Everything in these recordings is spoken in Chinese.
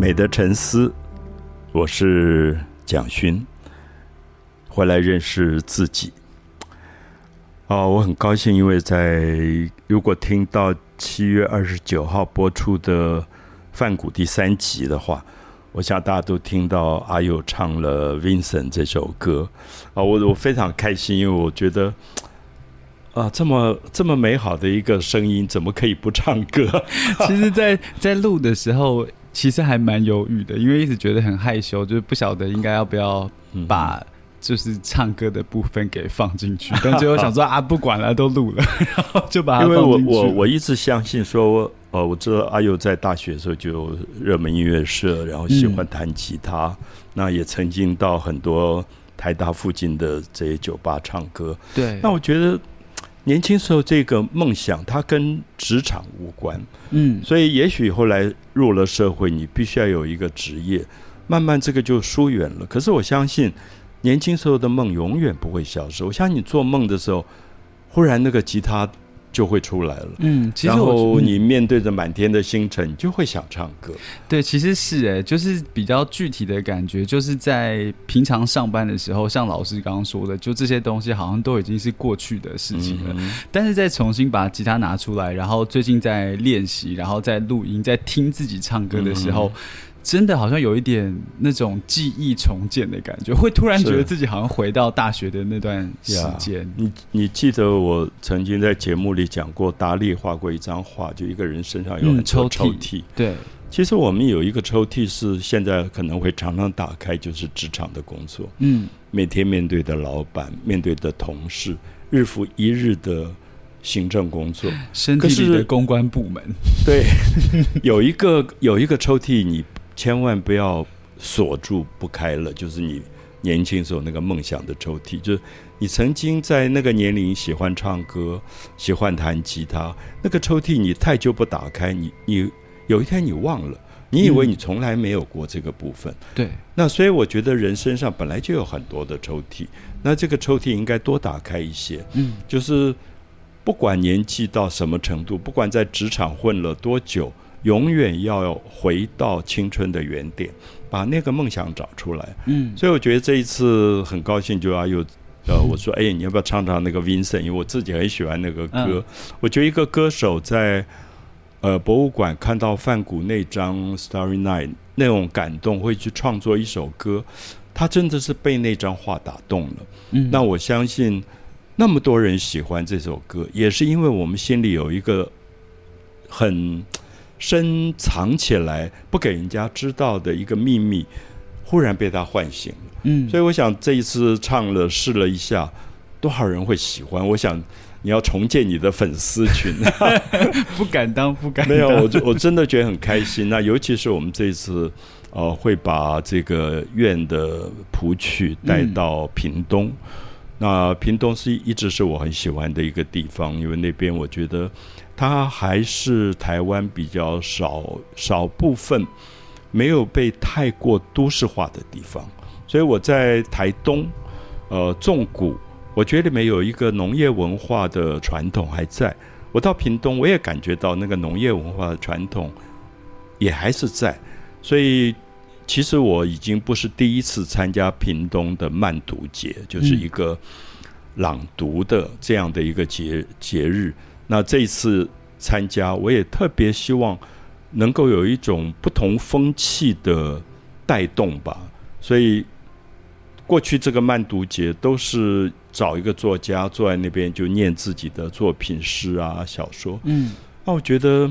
美的沉思，我是蒋勋，回来认识自己。哦，我很高兴，因为在如果听到七月二十九号播出的《范谷》第三集的话，我想大家都听到阿佑唱了《Vincent》这首歌啊，我我非常开心，因为我觉得啊，这么这么美好的一个声音，怎么可以不唱歌？其实，在在录的时候，其实还蛮犹豫的，因为一直觉得很害羞，就是不晓得应该要不要把。就是唱歌的部分给放进去，但最后想说啊，不管了，都录了，然后就把它因为我我我一直相信说，呃，我知道阿佑在大学的时候就热门音乐社，然后喜欢弹吉他，那也曾经到很多台大附近的这些酒吧唱歌。对，那我觉得年轻时候这个梦想，它跟职场无关。嗯，所以也许后来入了社会，你必须要有一个职业，慢慢这个就疏远了。可是我相信。年轻时候的梦永远不会消失。我相信你做梦的时候，忽然那个吉他就会出来了。嗯，然后你面对着满天的星辰，就会想唱歌。对，其实是哎，就是比较具体的感觉，就是在平常上班的时候，像老师刚刚说的，就这些东西好像都已经是过去的事情了。但是再重新把吉他拿出来，然后最近在练习，然后在录音，在听自己唱歌的时候。真的好像有一点那种记忆重建的感觉，会突然觉得自己好像回到大学的那段时间。你你记得我曾经在节目里讲过，达利画过一张画，就一个人身上有很多抽屉。对，其实我们有一个抽屉是现在可能会常常打开，就是职场的工作。嗯，每天面对的老板，面对的同事，日复一日的行政工作，身体里的公关部门。对，有一个有一个抽屉你。千万不要锁住不开了，就是你年轻时候那个梦想的抽屉，就是你曾经在那个年龄喜欢唱歌、喜欢弹吉他，那个抽屉你太久不打开，你你有一天你忘了，你以为你从来没有过这个部分。对，那所以我觉得人身上本来就有很多的抽屉，那这个抽屉应该多打开一些。嗯，就是不管年纪到什么程度，不管在职场混了多久。永远要回到青春的原点，把那个梦想找出来。嗯，所以我觉得这一次很高兴，就要又呃，我说，哎，你要不要唱唱那个 Vincent？因为我自己很喜欢那个歌。我觉得一个歌手在呃博物馆看到范谷那张 Starry Night 那种感动，会去创作一首歌，他真的是被那张画打动了。嗯，那我相信那么多人喜欢这首歌，也是因为我们心里有一个很。深藏起来不给人家知道的一个秘密，忽然被他唤醒了。嗯，所以我想这一次唱了试了一下，多少人会喜欢？我想你要重建你的粉丝群，不敢当，不敢。没有，我我真的觉得很开心。那尤其是我们这一次，呃，会把这个院的谱曲带到屏东。那屏东是一直是我很喜欢的一个地方，因为那边我觉得。它还是台湾比较少少部分没有被太过都市化的地方，所以我在台东，呃，纵谷，我觉得里面有一个农业文化的传统还在。我到屏东，我也感觉到那个农业文化的传统也还是在。所以，其实我已经不是第一次参加屏东的慢读节，就是一个朗读的这样的一个节节日。那这一次参加，我也特别希望能够有一种不同风气的带动吧。所以过去这个慢读节都是找一个作家坐在那边就念自己的作品诗啊小说。嗯，那我觉得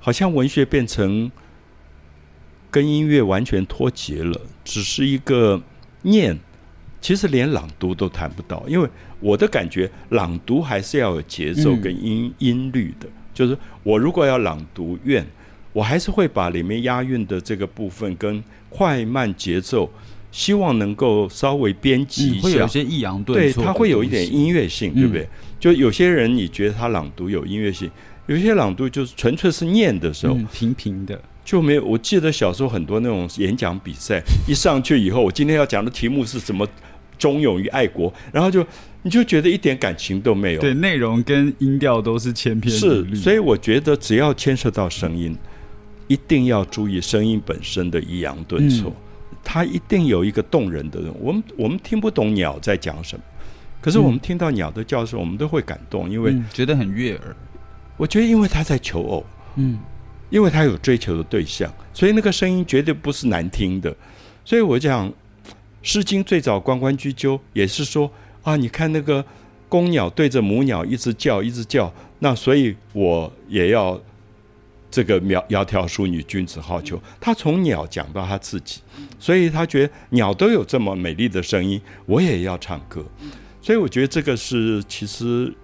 好像文学变成跟音乐完全脱节了，只是一个念。其实连朗读都谈不到，因为我的感觉，朗读还是要有节奏跟音音律的。就是我如果要朗读愿，我还是会把里面押韵的这个部分跟快慢节奏，希望能够稍微编辑一下，会有些抑扬顿挫，对，它会有一点音乐性，对不对？就有些人你觉得他朗读有音乐性，有些朗读就是纯粹是念的时候，平平的。就没有。我记得小时候很多那种演讲比赛，一上去以后，我今天要讲的题目是什么？忠勇于爱国，然后就你就觉得一点感情都没有。对，内容跟音调都是千篇是，所以我觉得只要牵涉到声音，一定要注意声音本身的抑扬顿挫，它一定有一个动人的。我们我们听不懂鸟在讲什么，可是我们听到鸟的叫声，我们都会感动，因为觉得很悦耳。我觉得，因为他在求偶，嗯，因为他有追求的对象，所以那个声音绝对不是难听的。所以我讲，《诗经》最早关关雎鸠，也是说啊，你看那个公鸟对着母鸟一直叫，一直叫，那所以我也要这个苗窈窕淑女，君子好逑。他从鸟讲到他自己，所以他觉得鸟都有这么美丽的声音，我也要唱歌。所以我觉得这个是其实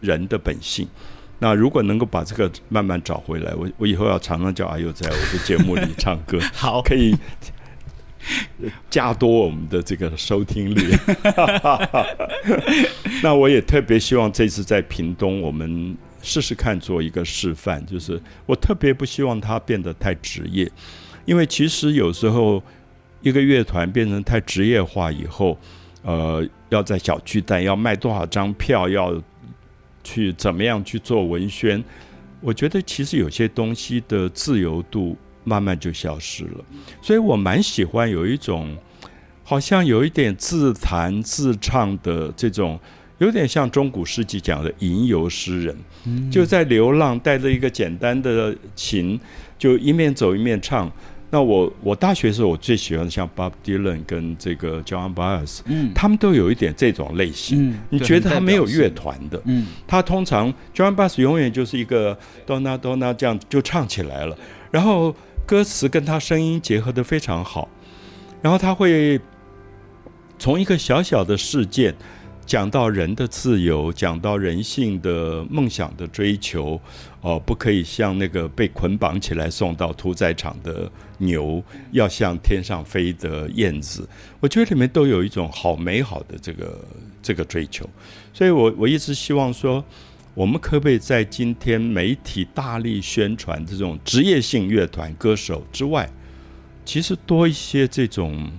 人的本性。那如果能够把这个慢慢找回来，我我以后要常常叫阿佑在我的节目里唱歌，好，可以 加多我们的这个收听率。那我也特别希望这次在屏东，我们试试看做一个示范，就是我特别不希望它变得太职业，因为其实有时候一个乐团变成太职业化以后，呃，要在小巨蛋要卖多少张票要。去怎么样去做文宣？我觉得其实有些东西的自由度慢慢就消失了，所以我蛮喜欢有一种好像有一点自弹自唱的这种，有点像中古世纪讲的吟游诗人，就在流浪，带着一个简单的琴，就一面走一面唱。那我我大学时候我最喜欢像 Bob Dylan 跟这个 John Baez，嗯，他们都有一点这种类型。你觉得他没有乐团的，嗯，他通常 John Baez 永远就是一个 Donna Donna 这样就唱起来了，然后歌词跟他声音结合的非常好，然后他会从一个小小的事件。讲到人的自由，讲到人性的梦想的追求，哦，不可以像那个被捆绑起来送到屠宰场的牛，要向天上飞的燕子。我觉得里面都有一种好美好的这个这个追求。所以我我一直希望说，我们可不可以在今天媒体大力宣传这种职业性乐团歌手之外，其实多一些这种。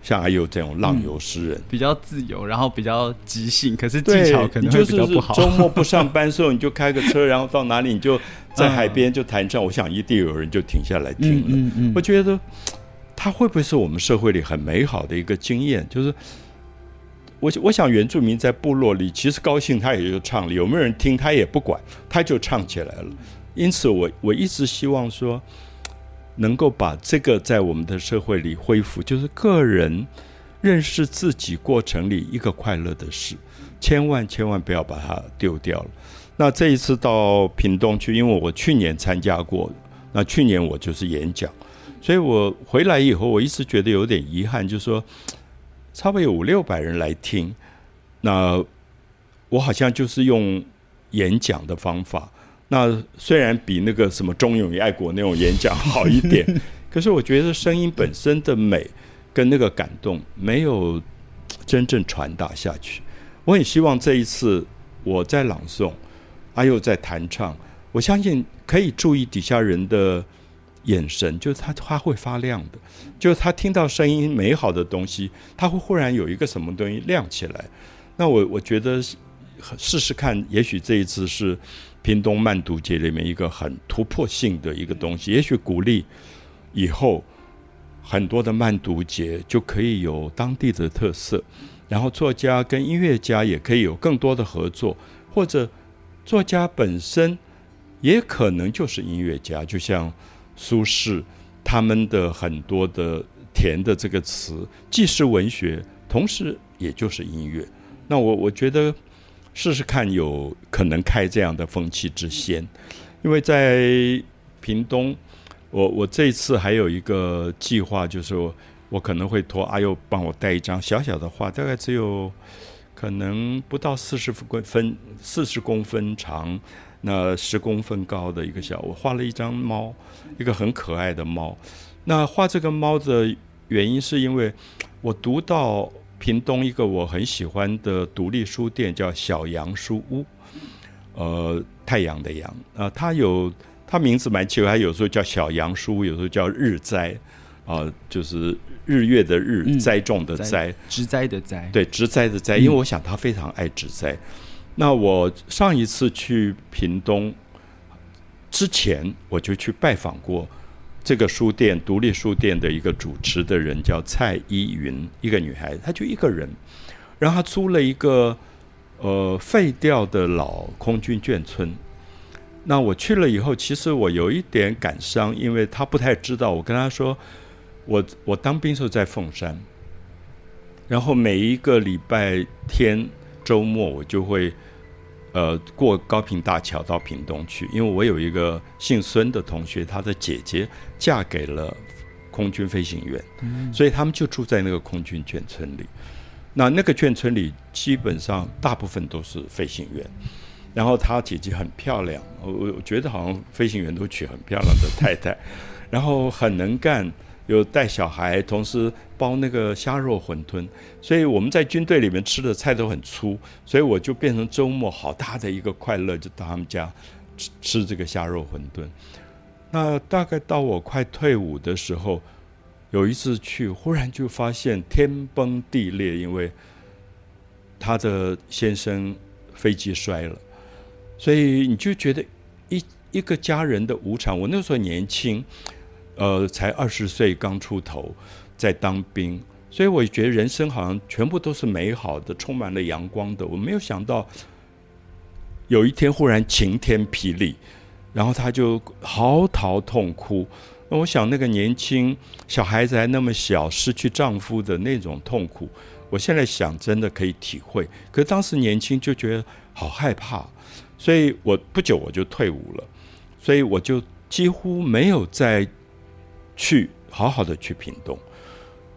像还有这种浪游诗人，比较自由，然后比较即兴，可是技巧可能会比较不好。周末不上班时候，你就开个车，然后到哪里你就在海边就弹唱。我想一定有人就停下来听了。我觉得他会不会是我们社会里很美好的一个经验？就是我我想原住民在部落里，其实高兴他也就唱了，有没有人听他也不管，他就唱起来了。因此，我我一直希望说。能够把这个在我们的社会里恢复，就是个人认识自己过程里一个快乐的事，千万千万不要把它丢掉了。那这一次到屏东去，因为我去年参加过，那去年我就是演讲，所以我回来以后，我一直觉得有点遗憾，就是说差不多有五六百人来听，那我好像就是用演讲的方法。那虽然比那个什么忠勇与爱国那种演讲好一点，可是我觉得声音本身的美跟那个感动没有真正传达下去。我很希望这一次我在朗诵，阿佑在弹唱，我相信可以注意底下人的眼神，就是他他会发亮的，就是他听到声音美好的东西，他会忽然有一个什么东西亮起来。那我我觉得试试看，也许这一次是。屏东慢读节里面一个很突破性的一个东西，也许鼓励以后很多的慢读节就可以有当地的特色，然后作家跟音乐家也可以有更多的合作，或者作家本身也可能就是音乐家，就像苏轼他们的很多的填的这个词，既是文学，同时也就是音乐。那我我觉得。试试看，有可能开这样的风气之先，因为在屏东，我我这次还有一个计划，就是我可能会托阿佑帮我带一张小小的画，大概只有可能不到四十公分，四十公分长，那十公分高的一个小，我画了一张猫，一个很可爱的猫。那画这个猫的原因，是因为我读到。屏东一个我很喜欢的独立书店叫小杨书屋，呃，太阳的阳啊，它有它名字蛮奇怪，它有时候叫小杨书，有时候叫日栽，啊，就是日月的日，栽种的栽，植栽的栽，对，植栽的栽，因为我想他非常爱植栽。那我上一次去屏东，之前我就去拜访过这个书店独立书店的一个主持的人，叫蔡依云，一个女孩，她就一个人，然后她租了一个呃废掉的老空军眷村。那我去了以后，其实我有一点感伤，因为她不太知道。我跟她说，我我当兵时候在凤山，然后每一个礼拜天周末我就会。呃，过高平大桥到屏东去，因为我有一个姓孙的同学，他的姐姐嫁给了空军飞行员，所以他们就住在那个空军眷村里。那那个眷村里基本上大部分都是飞行员，然后他姐姐很漂亮，我我觉得好像飞行员都娶很漂亮的太太，然后很能干。有带小孩，同时包那个虾肉馄饨，所以我们在军队里面吃的菜都很粗，所以我就变成周末好大的一个快乐，就到他们家吃吃这个虾肉馄饨。那大概到我快退伍的时候，有一次去，忽然就发现天崩地裂，因为他的先生飞机摔了，所以你就觉得一一个家人的无常。我那时候年轻。呃，才二十岁刚出头，在当兵，所以我觉得人生好像全部都是美好的，充满了阳光的。我没有想到有一天忽然晴天霹雳，然后他就嚎啕痛哭。那我想那个年轻小孩子还那么小，失去丈夫的那种痛苦，我现在想真的可以体会。可是当时年轻就觉得好害怕，所以我不久我就退伍了，所以我就几乎没有在。去好好的去屏东，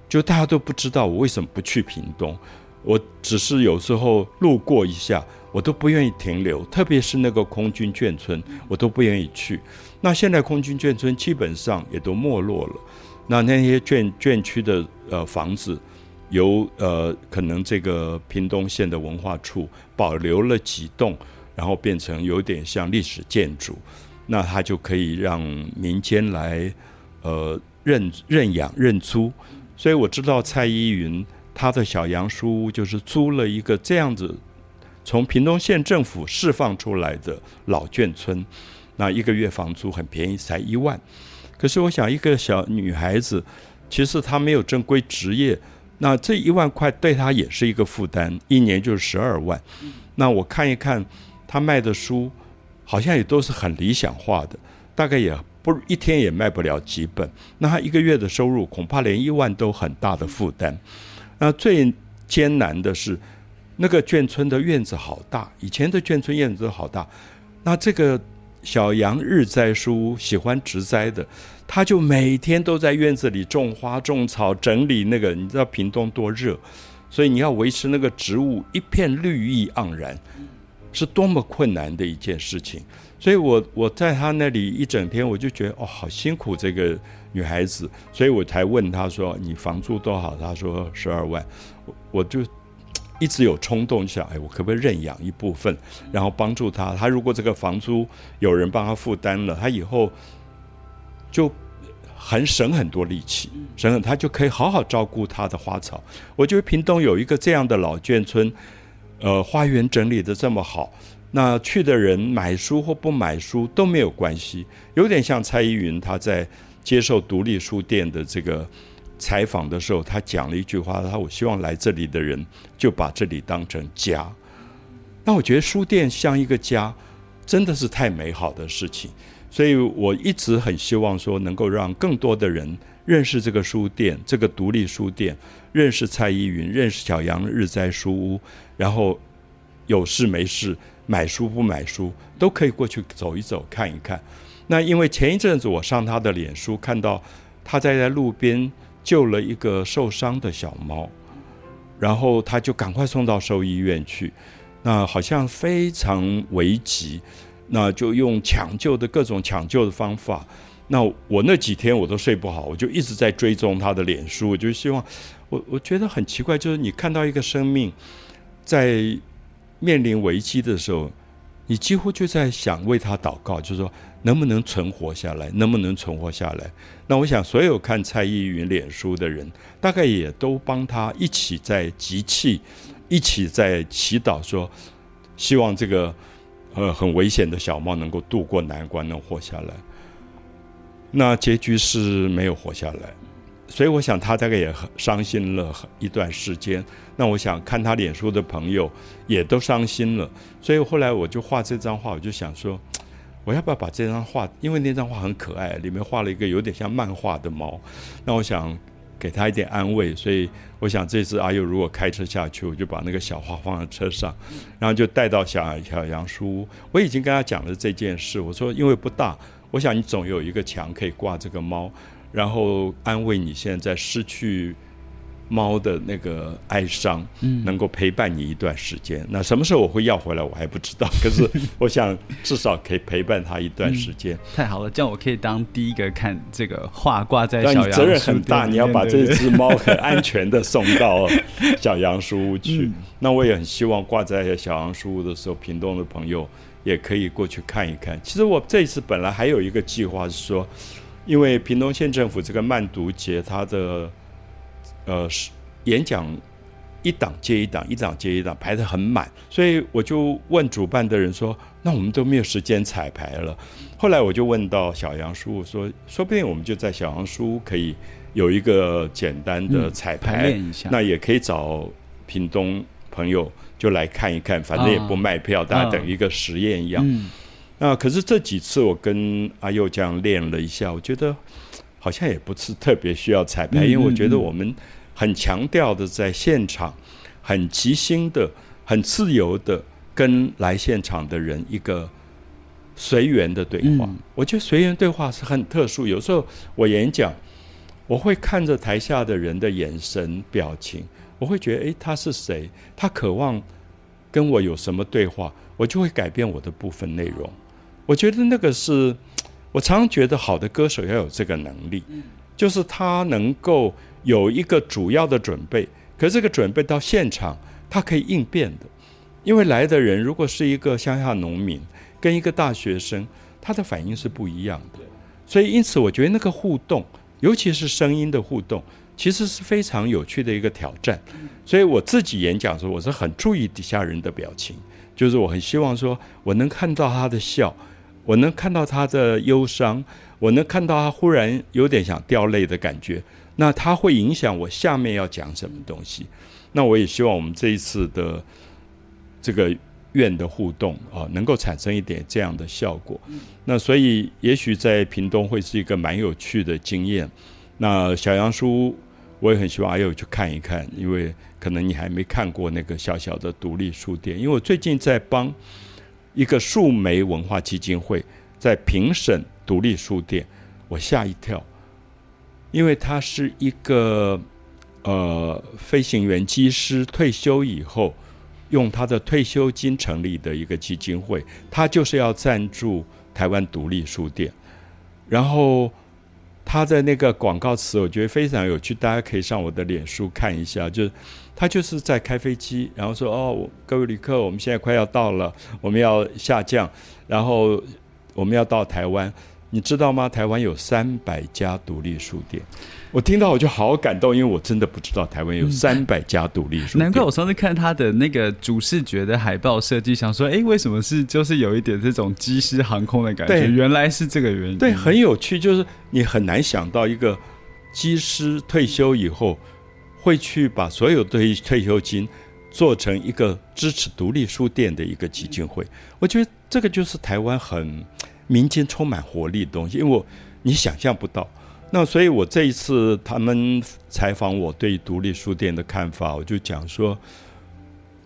就大家都不知道我为什么不去屏东，我只是有时候路过一下，我都不愿意停留，特别是那个空军眷村，我都不愿意去。那现在空军眷村基本上也都没落了，那那些眷眷区的呃房子，由呃可能这个屏东县的文化处保留了几栋，然后变成有点像历史建筑，那它就可以让民间来。呃，认认养认租，所以我知道蔡依云她的小杨书屋就是租了一个这样子，从屏东县政府释放出来的老眷村，那一个月房租很便宜，才一万。可是我想，一个小女孩子，其实她没有正规职业，那这一万块对她也是一个负担，一年就是十二万。那我看一看她卖的书，好像也都是很理想化的，大概也。不一天也卖不了几本，那他一个月的收入恐怕连一万都很大的负担。那最艰难的是，那个眷村的院子好大，以前的眷村院子都好大。那这个小杨日栽书喜欢植栽的，他就每天都在院子里种花种草，整理那个。你知道屏东多热，所以你要维持那个植物一片绿意盎然，是多么困难的一件事情。所以，我我在他那里一整天，我就觉得哦，好辛苦这个女孩子，所以我才问他说：“你房租多少？”他说：“十二万。”我我就一直有冲动想，哎，我可不可以认养一部分，然后帮助他？他如果这个房租有人帮他负担了，他以后就很省很多力气，省很他就可以好好照顾他的花草。我觉得屏东有一个这样的老眷村，呃，花园整理的这么好。那去的人买书或不买书都没有关系，有点像蔡依云，她在接受独立书店的这个采访的时候，她讲了一句话：，她我希望来这里的人就把这里当成家。那我觉得书店像一个家，真的是太美好的事情，所以我一直很希望说，能够让更多的人认识这个书店，这个独立书店，认识蔡依云，认识小杨日在书屋，然后有事没事。买书不买书都可以过去走一走看一看。那因为前一阵子我上他的脸书看到他在在路边救了一个受伤的小猫，然后他就赶快送到兽医院去。那好像非常危急，那就用抢救的各种抢救的方法。那我那几天我都睡不好，我就一直在追踪他的脸书，我就希望我我觉得很奇怪，就是你看到一个生命在。面临危机的时候，你几乎就在想为他祷告，就是说能不能存活下来，能不能存活下来？那我想，所有看蔡依云脸书的人，大概也都帮他一起在集气，一起在祈祷，说希望这个呃很危险的小猫能够渡过难关，能活下来。那结局是没有活下来，所以我想他大概也很伤心了一段时间。那我想看他脸书的朋友也都伤心了，所以后来我就画这张画，我就想说，我要不要把这张画，因为那张画很可爱，里面画了一个有点像漫画的猫，那我想给他一点安慰，所以我想这次阿佑如果开车下去，我就把那个小画放在车上，然后就带到小小杨书屋。我已经跟他讲了这件事，我说因为不大。我想你总有一个墙可以挂这个猫，然后安慰你现在失去猫的那个哀伤，嗯，能够陪伴你一段时间。那什么时候我会要回来，我还不知道。可是 我想至少可以陪伴他一段时间。太好了，这样我可以当第一个看这个画挂在小杨 责任很大，你要把这只猫很安全的送到小杨书屋去。那我也很希望挂在小杨书屋的时候，屏东的朋友。也可以过去看一看。其实我这一次本来还有一个计划是说，因为屏东县政府这个慢读节，它的呃演讲一档接一档，一档接一档排得很满，所以我就问主办的人说：“那我们都没有时间彩排了。”后来我就问到小杨叔说：“说不定我们就在小杨叔可以有一个简单的彩排，那也可以找屏东朋友。”就来看一看，反正也不卖票，大家等一个实验一样。那可是这几次我跟阿佑这样练了一下，我觉得好像也不是特别需要彩排，因为我觉得我们很强调的在现场，很即兴的、很自由的跟来现场的人一个随缘的对话。我觉得随缘对话是很特殊。有时候我演讲，我会看着台下的人的眼神、表情。我会觉得，诶，他是谁？他渴望跟我有什么对话？我就会改变我的部分内容。我觉得那个是，我常常觉得好的歌手要有这个能力，就是他能够有一个主要的准备，可这个准备到现场，他可以应变的。因为来的人如果是一个乡下农民，跟一个大学生，他的反应是不一样的。所以，因此我觉得那个互动，尤其是声音的互动。其实是非常有趣的一个挑战，所以我自己演讲的时候，我是很注意底下人的表情，就是我很希望说，我能看到他的笑，我能看到他的忧伤，我能看到他忽然有点想掉泪的感觉，那他会影响我下面要讲什么东西。那我也希望我们这一次的这个院的互动啊，能够产生一点这样的效果。那所以也许在屏东会是一个蛮有趣的经验。那小杨叔。我也很希望阿佑去看一看，因为可能你还没看过那个小小的独立书店。因为我最近在帮一个树莓文化基金会在评审独立书店，我吓一跳，因为他是一个呃飞行员机师退休以后用他的退休金成立的一个基金会，他就是要赞助台湾独立书店，然后。他的那个广告词，我觉得非常有趣，大家可以上我的脸书看一下。就是他就是在开飞机，然后说：“哦，各位旅客，我们现在快要到了，我们要下降，然后我们要到台湾。你知道吗？台湾有三百家独立书店。”我听到我就好感动，因为我真的不知道台湾有三百家独立书店。难怪我上次看他的那个主视觉的海报设计，想说，哎，为什么是就是有一点这种机师航空的感觉？原来是这个原因。对，很有趣，就是你很难想到一个机师退休以后会去把所有退退休金做成一个支持独立书店的一个基金会。我觉得这个就是台湾很民间充满活力的东西，因为我你想象不到。那所以，我这一次他们采访我对独立书店的看法，我就讲说，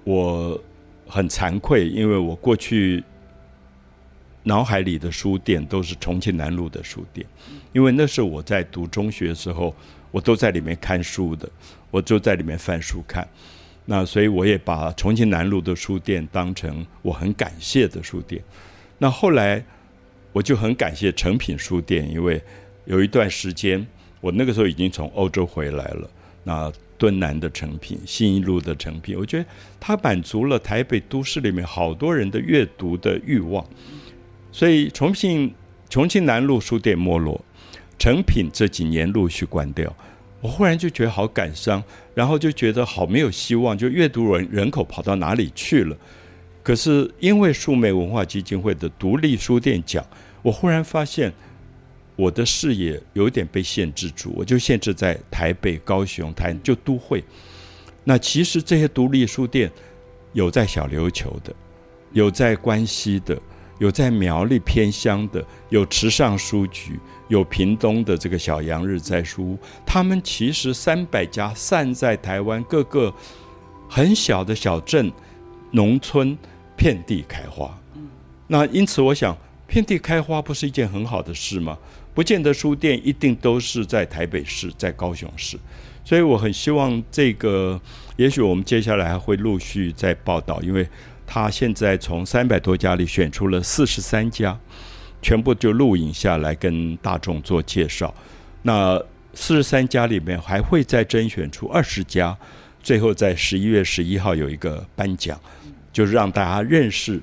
我很惭愧，因为我过去脑海里的书店都是重庆南路的书店，因为那是我在读中学的时候，我都在里面看书的，我就在里面翻书看。那所以，我也把重庆南路的书店当成我很感谢的书店。那后来，我就很感谢诚品书店，因为。有一段时间，我那个时候已经从欧洲回来了。那敦南的成品、新一路的成品，我觉得它满足了台北都市里面好多人的阅读的欲望。所以重庆重庆南路书店没落，成品这几年陆续关掉，我忽然就觉得好感伤，然后就觉得好没有希望，就阅读人人口跑到哪里去了？可是因为数媒文化基金会的独立书店奖，我忽然发现我的视野有点被限制住，我就限制在台北、高雄、台就都会。那其实这些独立书店有在小琉球的，有在关西的，有在苗栗偏乡的，有池上书局。有屏东的这个小杨日在书屋，他们其实三百家散在台湾各个很小的小镇、农村，遍地开花。那因此，我想遍地开花不是一件很好的事吗？不见得书店一定都是在台北市、在高雄市，所以我很希望这个，也许我们接下来还会陆续再报道，因为他现在从三百多家里选出了四十三家。全部就录影下来，跟大众做介绍。那四十三家里面还会再甄选出二十家，最后在十一月十一号有一个颁奖，就是让大家认识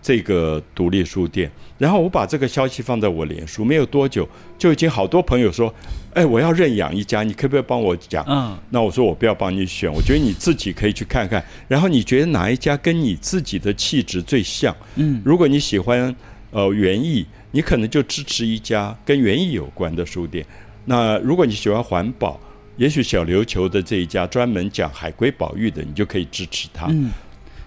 这个独立书店。然后我把这个消息放在我脸书，没有多久就已经好多朋友说：“哎，我要认养一家，你可不可以帮我讲？”嗯，那我说我不要帮你选，我觉得你自己可以去看看。然后你觉得哪一家跟你自己的气质最像？嗯，如果你喜欢呃园艺。你可能就支持一家跟园艺有关的书店。那如果你喜欢环保，也许小琉球的这一家专门讲海龟保育的，你就可以支持他。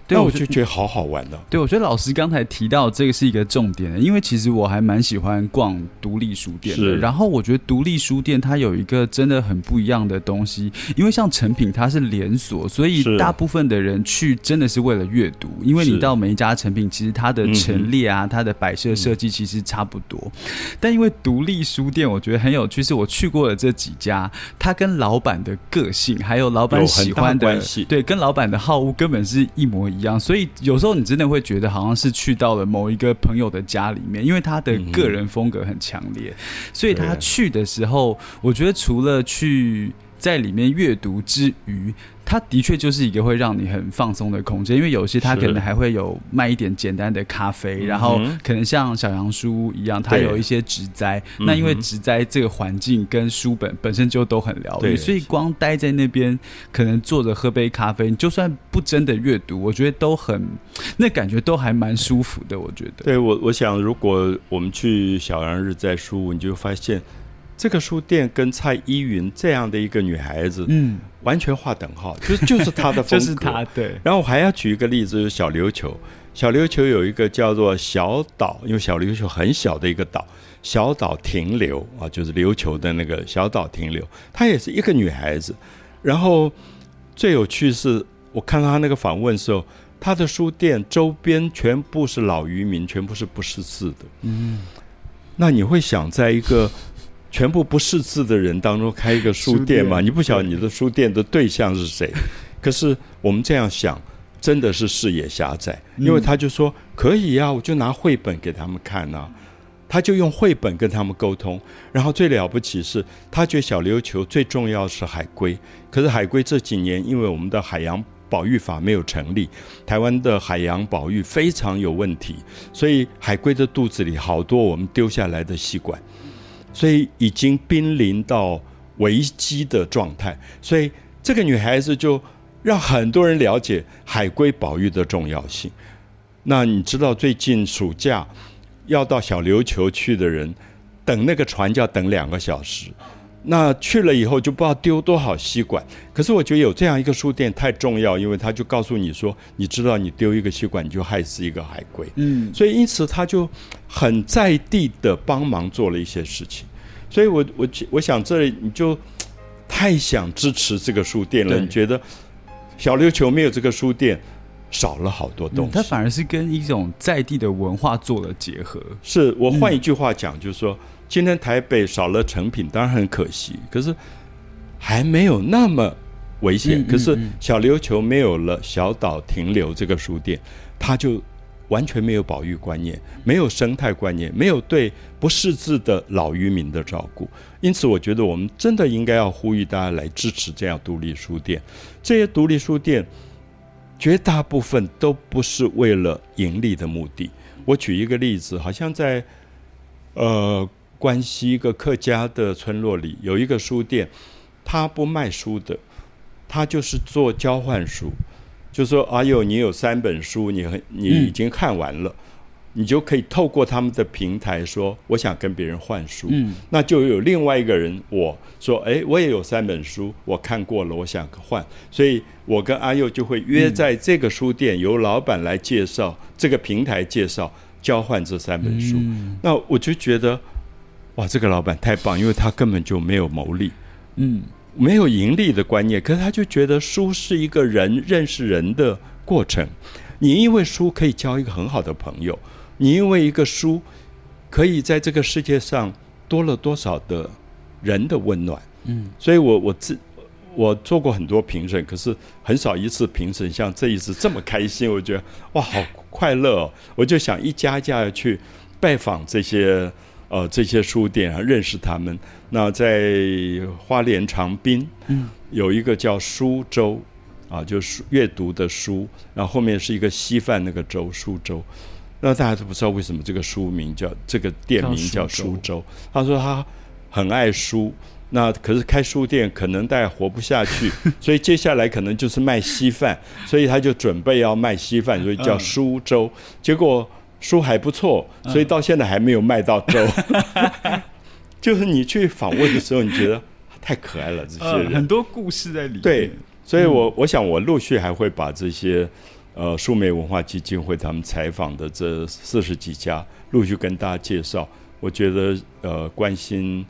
那我就觉得好好玩的。对，我觉得老师刚才提到这个是一个重点，因为其实我还蛮喜欢逛独立书店的。然后我觉得独立书店它有一个真的很不一样的东西，因为像成品它是连锁，所以大部分的人去真的是为了阅读。因为你到每一家成品，其实它的陈列啊、它的摆设设计其实差不多。但因为独立书店，我觉得很有趣，是我去过的这几家，它跟老板的个性还有老板喜欢的，对，跟老板的好恶根本是一模一。一样，所以有时候你真的会觉得好像是去到了某一个朋友的家里面，因为他的个人风格很强烈，所以他去的时候，我觉得除了去在里面阅读之余。它的确就是一个会让你很放松的空间，因为有些它可能还会有卖一点简单的咖啡，然后可能像小杨书一样，它有一些植栽。那因为植栽这个环境跟书本本身就都很疗愈，所以光待在那边，可能坐着喝杯咖啡，就算不真的阅读，我觉得都很那感觉都还蛮舒服的。我觉得，对我我想，如果我们去小杨日在书屋，你就发现。这个书店跟蔡依云这样的一个女孩子，嗯，完全划等号，就就是她的 风格。就是她，对。然后我还要举一个例子，就是小琉球。小琉球有一个叫做小岛，因为小琉球很小的一个岛，小岛停留啊，就是琉球的那个小岛停留。她也是一个女孩子。然后最有趣是，我看到她那个访问时候，她的书店周边全部是老渔民，全部是不识字的。嗯，那你会想在一个。全部不识字的人当中开一个书店嘛？你不晓得你的书店的对象是谁。可是我们这样想，真的是视野狭窄。因为他就说可以呀，我就拿绘本给他们看呐。他就用绘本跟他们沟通。然后最了不起是，他觉得小琉球最重要是海龟。可是海龟这几年因为我们的海洋保育法没有成立，台湾的海洋保育非常有问题，所以海龟的肚子里好多我们丢下来的吸管。所以已经濒临到危机的状态，所以这个女孩子就让很多人了解海龟保育的重要性。那你知道最近暑假要到小琉球去的人，等那个船就要等两个小时。那去了以后就不知道丢多少吸管，可是我觉得有这样一个书店太重要，因为他就告诉你说，你知道你丢一个吸管你就害死一个海龟，嗯，所以因此他就很在地的帮忙做了一些事情，所以我我我想这里你就太想支持这个书店了，你觉得小琉球没有这个书店少了好多东西，它反而是跟一种在地的文化做了结合。是我换一句话讲，就是说。今天台北少了成品，当然很可惜。可是还没有那么危险。可是小琉球没有了小岛停留这个书店，它就完全没有保育观念，没有生态观念，没有对不识字的老渔民的照顾。因此，我觉得我们真的应该要呼吁大家来支持这样独立书店。这些独立书店绝大部分都不是为了盈利的目的。我举一个例子，好像在呃。关西一个客家的村落里有一个书店，他不卖书的，他就是做交换书。就说阿佑，你有三本书，你很你已经看完了，你就可以透过他们的平台说，我想跟别人换书。嗯，那就有另外一个人我说，哎，我也有三本书，我看过了，我想换，所以我跟阿佑就会约在这个书店，由老板来介绍这个平台介绍交换这三本书。那我就觉得，哇，这个老板太棒，因为他根本就没有牟利。嗯。没有盈利的观念，可是他就觉得书是一个人认识人的过程。你因为书可以交一个很好的朋友，你因为一个书可以在这个世界上多了多少的人的温暖。嗯，所以我我自我做过很多评审，可是很少一次评审像这一次这么开心。我觉得哇，好快乐哦！我就想一家一家去拜访这些。呃，这些书店啊，认识他们。那在花莲长滨，嗯，有一个叫苏州，啊，就是阅读的书，然后后面是一个稀饭那个粥，苏州。那大家都不知道为什么这个书名叫这个店名叫苏州。他说他很爱书，那可是开书店可能大家活不下去，所以接下来可能就是卖稀饭，所以他就准备要卖稀饭，所以叫苏州。结果。书还不错，所以到现在还没有卖到粥。就是你去访问的时候，你觉得 太可爱了，这些人很多故事在里面。对，所以我我想我陆续还会把这些呃数媒文化基金会他们采访的这四十几家陆续跟大家介绍。我觉得呃关心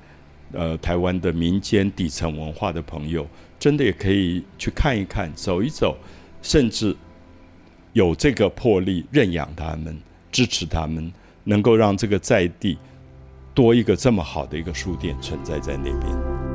呃台湾的民间底层文化的朋友，真的也可以去看一看、走一走，甚至有这个魄力认养他们。支持他们，能够让这个在地多一个这么好的一个书店存在在那边。